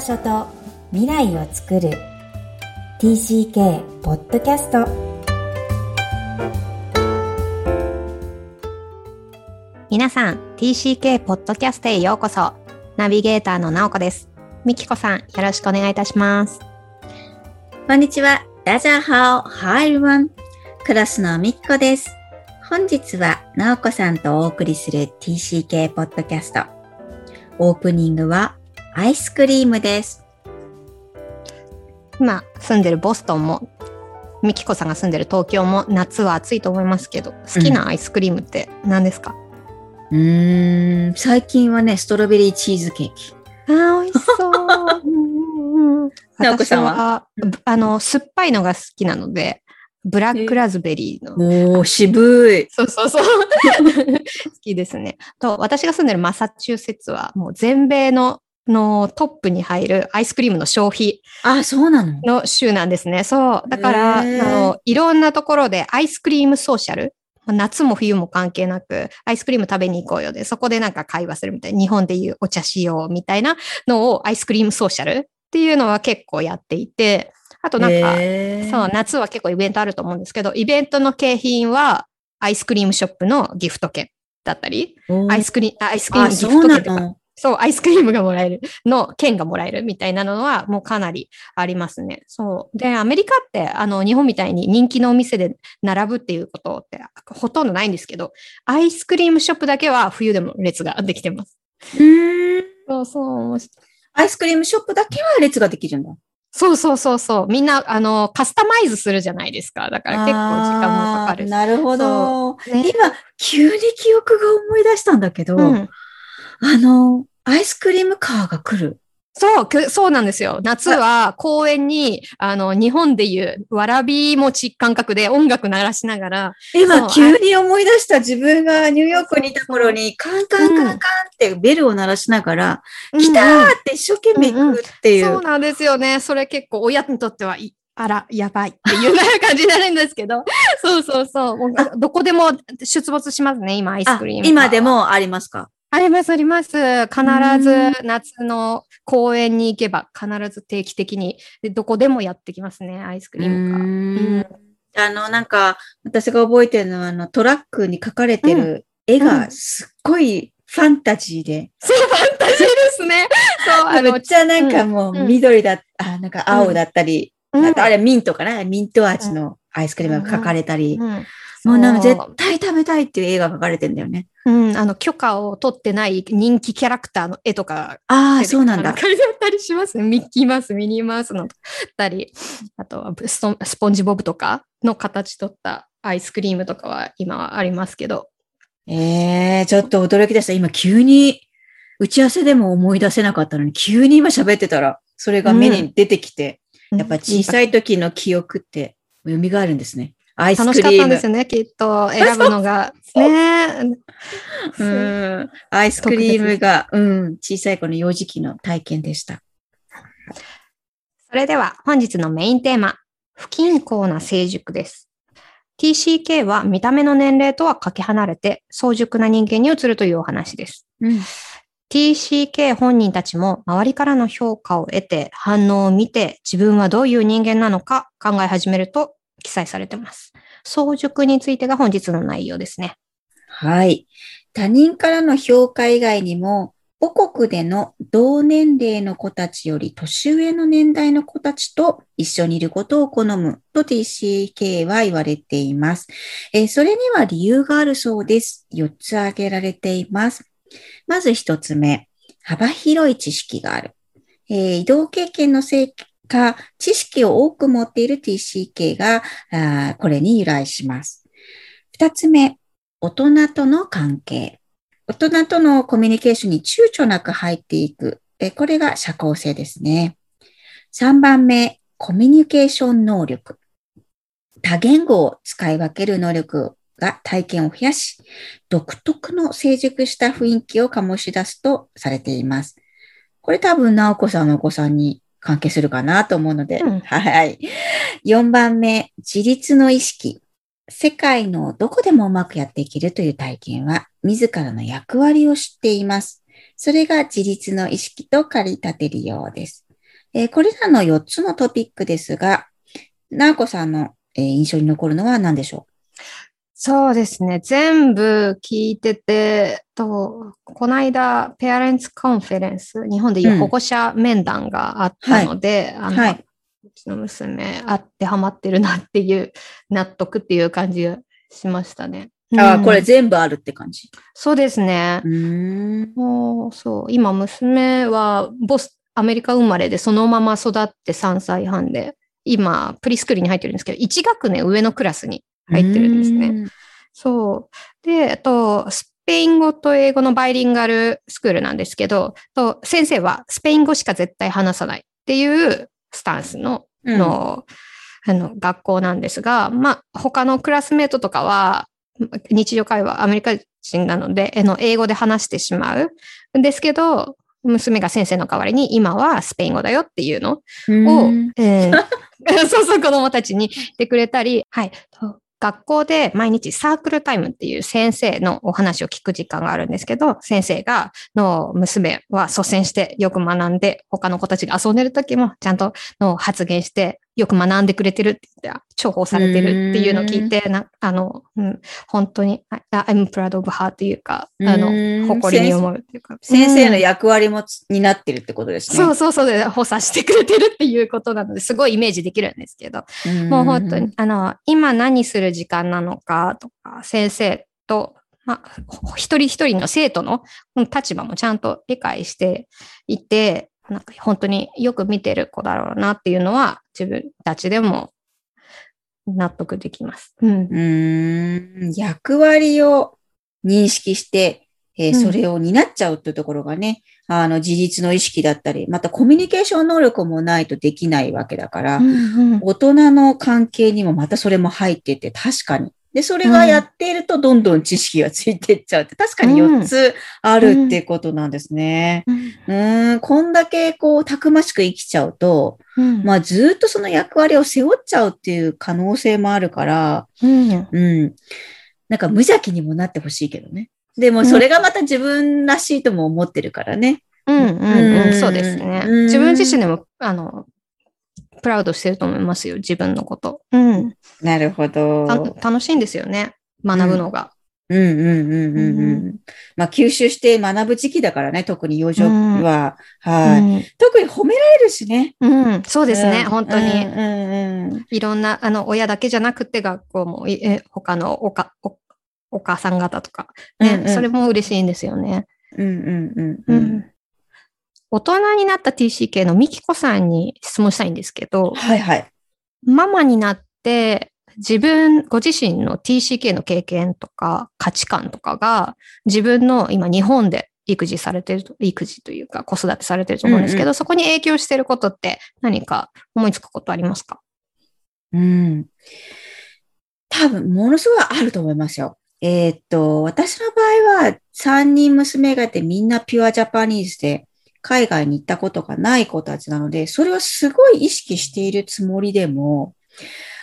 場所と未来を作る。TCK ポッドキャスト皆さん TCK ポッドキャストへようこそ。ナビゲーターの直子です。みきこさんよろしくお願いいたします。こんにちは。ダジャーハオハイルワンクラスのみきこです。本日は直子さんとお送りする TCK ポッドキャストオープニングはアイスクリームです。今住んでるボストンもみきこさんが住んでる東京も夏は暑いと思いますけど好きなアイスクリームって何ですか、うーん、最近はね、ストロベリーチーズケーキ。あー美味しそううんうん私直子さんは？はあの酸っぱいのが好きなのでブラックラズベリーのおー、渋い。そうそうそう。好きですね。と、私が住んでるマサチューセッツは、もう全米ののトップに入るアイスクリームの消費あ、そうなの？の州なんですね。そう。だから、あの、いろんなところでアイスクリームソーシャル。夏も冬も関係なく、アイスクリーム食べに行こうよで、そこでなんか会話するみたいな、日本でいうお茶しようみたいなのをアイスクリームソーシャルっていうのは結構やっていて、あとなんか、そう、夏は結構イベントあると思うんですけど、イベントの景品は、アイスクリームショップのギフト券だったり、アイスクリーム、アイスクリームあ、ギフト券とか、のそう、アイスクリームがもらえるの、券がもらえるみたいなのは、もうかなりありますね。そう。で、アメリカって、あの、日本みたいに人気のお店で並ぶっていうことってほとんどないんですけど、アイスクリームショップだけは冬でも列ができてます。うーん。そうそう。アイスクリームショップだけは列ができるんだ。そうそうそうそう。みんな、あの、カスタマイズするじゃないですか。だから結構時間もかかるなるほど。ね今、急に記憶が思い出したんだけど、うん。あの、アイスクリームカーが来る？そう、くそうなんですよ。夏は公園に、あの、日本でいうわらび餅感覚で音楽鳴らしながら、今、急に思い出した自分がニューヨークにいた頃に、カンカンカンカンってベルを鳴らしながら、来たうんうんーって一生懸命行くっていう。そうなんですよね。それ結構親にとってはい、あら、やばいっていうような感じになるんですけど、そうそうそう。どこでも出没しますね、今、アイスあクリーム。今で。もありますか？あります、あります。必ず夏の公園に行けば、必ず定期的に、でどこでもやってきますね、アイスクリームが。うん。ん。あの、なんか、私が覚えてるのは、あの、トラックに描かれてる絵がすっごいファンタジーで、そう、ファンタジーですね。そう、あのめっ、ちゃなんかもううん。緑だ、あ、なんか青だったり、うん。あとあれミントかな？ミント味のアイスクリームが描かれたり、うんもうなんか絶対食べたいっていう絵が描かれてんだよね。うん、あの、許可を取ってない人気キャラクターの絵とかああ、そうなんだ。書いてあったりしますね。ミッキーマウス、ミニーマウスのたり、あとはストスポンジボブとかの形取ったアイスクリームとかは今はありますけど。ええちょっと驚きでした。今急に、打ち合わせでも思い出せなかったのに、急に今喋ってたら、それが目に出てきて、やっぱ小さい。い時の記憶って蘇るんですね。アイス楽しかっクリーム。たんですよね、きっと。選ぶのが。ね うん。アイスクリームが、うん、小さい子の幼児期の体験でした。それでは本日のメインテーマ、不均衡な成熟です。TCK は見た目の年齢とはかけ離れて早熟な人間に移るというお話です。うん。TCK 本人たちも周りからの評価を得て反応を見て自分はどういう人間なのか考え始めると記載されてます。早熟についてが本日の内容ですね。はい。他人からの評価以外にも、母国での同年齢の子たちより年上の年代の子たちと一緒にいることを好むと TCK は言われています。えーそれには理由があるそうです。4つ挙げられています。まず1つ目、幅広い知識がある。えー移動経験のか、知識を多く持っている TCK があこれに由来します。2つ目、大人との関係。大人とのコミュニケーションに躊躇なく入っていく。えこれが社交性ですね。3番目、コミュニケーション能力。多言語を使い分ける能力が体験を増やし、独特の成熟した雰囲気を醸し出すとされています。これ多分、直子さんのお子さんに関係するかなと思うので、うんはい。4番目、自立の意識。世界のどこでもうまくやっていけるという体験は、自らの役割を知っています。それが自立の意識と駆り立てるようです。えーこれらの4つのトピックですが、なおこさんの、えー印象に残るのは何でしょそうですね。全部聞いてて、と、この間、 parents conference、日本でいう保護者面談があったので、あの、はいうちの娘、当てはまってるなっていう、納得っていう感じがしましたね。うああ、うんこれ全部あるって感じ。そうですねう。ーん。もう、そう、今娘はボス、アメリカ生まれでそのまま育って3歳半で、今、プリスクールに入ってるんですけど、1学年上のクラスに入ってるんですね。ね。そう。で、あと、スペイン語と英語のバイリンガルスクールなんですけど、と先生はスペイン語しか絶対話さないっていうスタンスの、うんのあの学校なんですが、まあ、他のクラスメートとかは、日常会話アメリカ人なので、あの英語で話してしまうんですけど、娘が先生の代わりに今はスペイン語だよっていうのを、うんえー そうそう、子供たちに言ってくれたり、はい。学校で毎日サークルタイムっていう先生のお話を聞く時間があるんですけど、先生が、の娘は率先してよく学んで、他の子たちが遊んでる時もちゃんとの発言して、よく学んでくれてるって言って、重宝されてるっていうのを聞いて、なあの、うん、本当に、あ I'm proud of her っていうか、あうん。の、誇りに思うっていうか。先生のうん。役割もつになってるってことですね。そうそうそうで、補佐してくれてるっていうことなので、すごいイメージできるんですけど、うん。もう本当に、あの、今何する時間なのかとか、先生と、まあ、ほ一人一人の生徒のうん立場もちゃんと理解していて、なんか本当によく見てる子だろうなっていうのは自分たちでも納得できます。うん。うーん、役割を認識して、えーうんそれを担っちゃうっていうところがね、あの、自立の意識だったり、またコミュニケーション能力もないとできないわけだから、うんうん大人の関係にもまたそれも入ってて、確かに。で、それがやっているとどんどん知識がついていっちゃうって、確かに4つあるっていうことなんですね。うーん、こんだけこう、たくましく生きちゃうと、うんまあずっとその役割を背負っちゃうっていう可能性もあるから、うんうん。なんか無邪気にもなってほしいけどね。でもそれがまた自分らしいとも思ってるからね。うんうんううんん、そうですね。うん自分自身でも、あの、プラウドしてると思いますよ、自分のこと。うん。なるほど。た楽しいんですよね、学ぶのが。うんうんうんうんうん。うまあ吸収して学ぶ時期だからね、特に幼女は。うはい、ん特に褒められるしね。うん、そうですね、うん本当に。うんうんうんいろんな、あの、親だけじゃなくて、学校も、いえ他のおかおお母さん方とか、ね、うんうんそれも嬉しいんですよね。うんうんうんううんん。大人になった TCK のミキコさんに質問したいんですけど、はいはい。ママになって、自分、ご自身の TCK の経験とか価値観とかが、自分の今日本で育児されてると、育児というか子育てされてると思うんですけど、うんうそこに影響してることって何か思いつくことありますか？うん。多分、ものすごいあると思いますよ。えーっと、私の場合は、3人娘がいてみんなピュアジャパニーズで、海外に行ったことがない子たちなので、それをすごい意識しているつもりでも、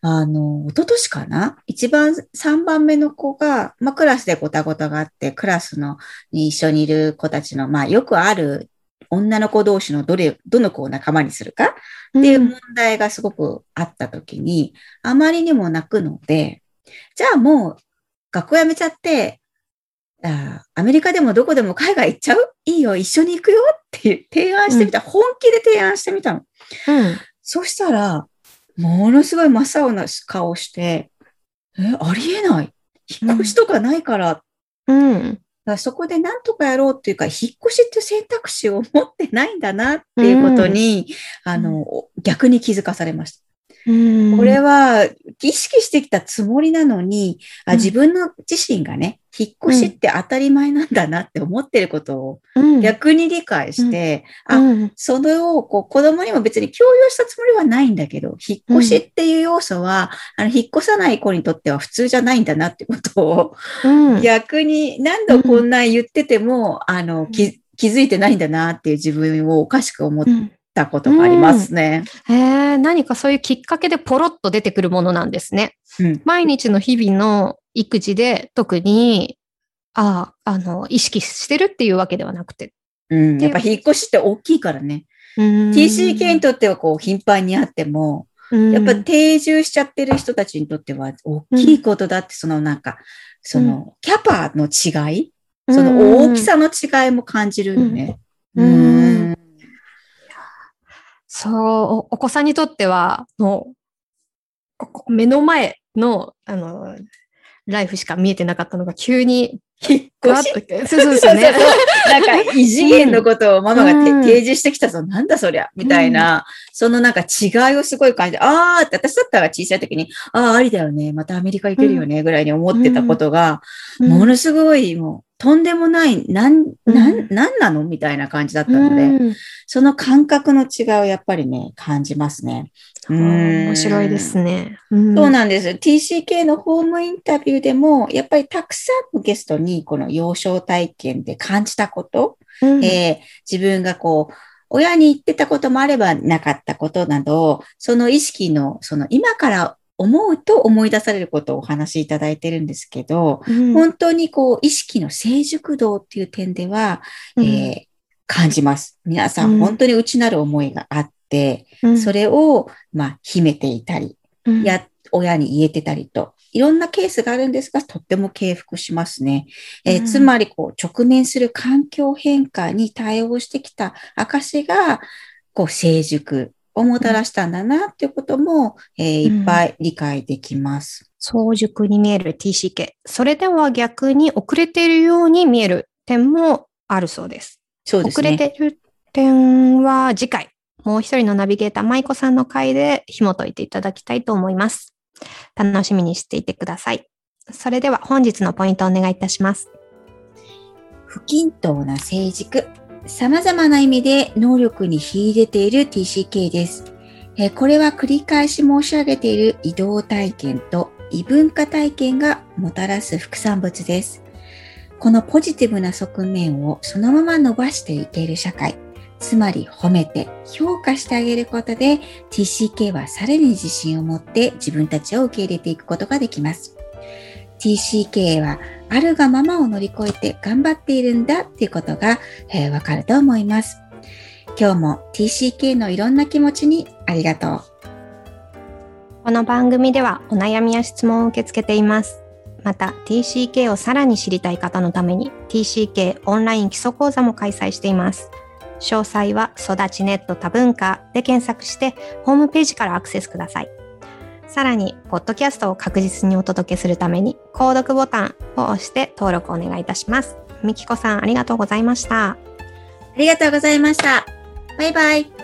あの、一昨年かな？一番、3番目の子が、まあ、クラスでごたごたがあって、クラスの、に一緒にいる子たちの、まあ、よくある女の子同士のどれ、どの子を仲間にするか？っていう問題がすごくあったときに、あまりにも泣くので、じゃあもう学校辞めちゃって、あアメリカでもどこでも海外行っちゃう？いいよ、一緒に行くよって提案してみた。本気で提案してみたの。うん。そしたら、ものすごい真っ青な顔して、え、ありえない。引っ越しとかないから。うん。だからそこで何とかやろうっていうか、引っ越しっていう選択肢を持ってないんだなっていうことに、あの、逆に気づかされました。うん。これは意識してきたつもりなのに、あうん。自分の自身がね、引っ越しって当たり前なんだなって思ってることをうん。逆に理解して、あ、うん。それをこう子供にも別に強要したつもりはないんだけど、引っ越しっていう要素は、あの引っ越さない子にとっては普通じゃないんだなってことを、うん。逆に何度こんなん言ってても、あの気気づいてないんだなっていう自分をおかしく思っうんたことがありますね。へえ、何かそういうきっかけでポロッと出てくるものなんですね。うん。毎日の日々の育児で特に、ああ、あの、意識してるっていうわけではなくて。うん、やっぱ引っ越しって大きいからね。TCK にとってはこう頻繁にあっても、やっぱ定住しちゃってる人たちにとっては大きいことだって、そのなんか、そのキャパの違い、その大きさの違いも感じるよね。うんそう、お子さんにとっては、もう、目の前の、あの、ライフしか見えてなかったのが急に引っ越しそうそうそうね。なんか異次元のことをママが、うん、提示してきたぞ。なんだそりゃ。みたいな、うん、そのなんか違いをすごい感じて、ああって私だったら小さい時に、ああ、ありだよね。またアメリカ行けるよね。ぐらいに思ってたことが、ものすごいもう、とんでもない、なん、なん、なんなの？みたいな感じだったので、うん、その感覚の違いをやっぱりね、感じますね。面白いですね、うん、そうなんです。TCK のホームインタビューでも、やっぱりたくさんのゲストにこの幼少体験で感じたこと、うん、えー、自分がこう、親に言ってたこともあればなかったことなど、その意識の、その今から思うと思い出されることをお話しいただいてるんですけど、うん、本当にこう意識の成熟度っていう点では、うん、えー、感じます。皆さん本当に内なる思いがあって、うん、それを、まあ、秘めていたり、や、親に言えてたりと、いろんなケースがあるんですが、とっても敬服しますね。えー、つまり、こう、直面する環境変化に対応してきた証が、こう、成熟をもたらしたんだなっていうことも、えー、いっぱい理解できます。早熟に見える TCK。それでは逆に遅れているように見える点もあるそうです。そうですね。遅れている点は次回、もう一人のナビゲーター、舞子さんの回で紐解いていただきたいと思います。楽しみにしていてください。それでは本日のポイントをお願いいたします。不均等な成熟。様々な意味で能力に秀でている TCK です。これは繰り返し申し上げている移動体験と異文化体験がもたらす副産物です。このポジティブな側面をそのまま伸ばしていける社会、つまり褒めて評価してあげることで TCK はさらに自信を持って自分たちを受け入れていくことができます。TCK はあるがままを乗り越えて頑張っているんだっていうことがわ、えー、かると思います。今日も TCK のいろんな気持ちにありがとう。この番組ではお悩みや質問を受け付けています。また TCK をさらに知りたい方のために TCK オンライン基礎講座も開催しています。詳細は育ちネット多文化で検索してホームページからアクセスください。さらに、ポッドキャストを確実にお届けするために、購読ボタンを押して登録お願いいたします。みきこさん、ありがとうございました。ありがとうございました。バイバイ。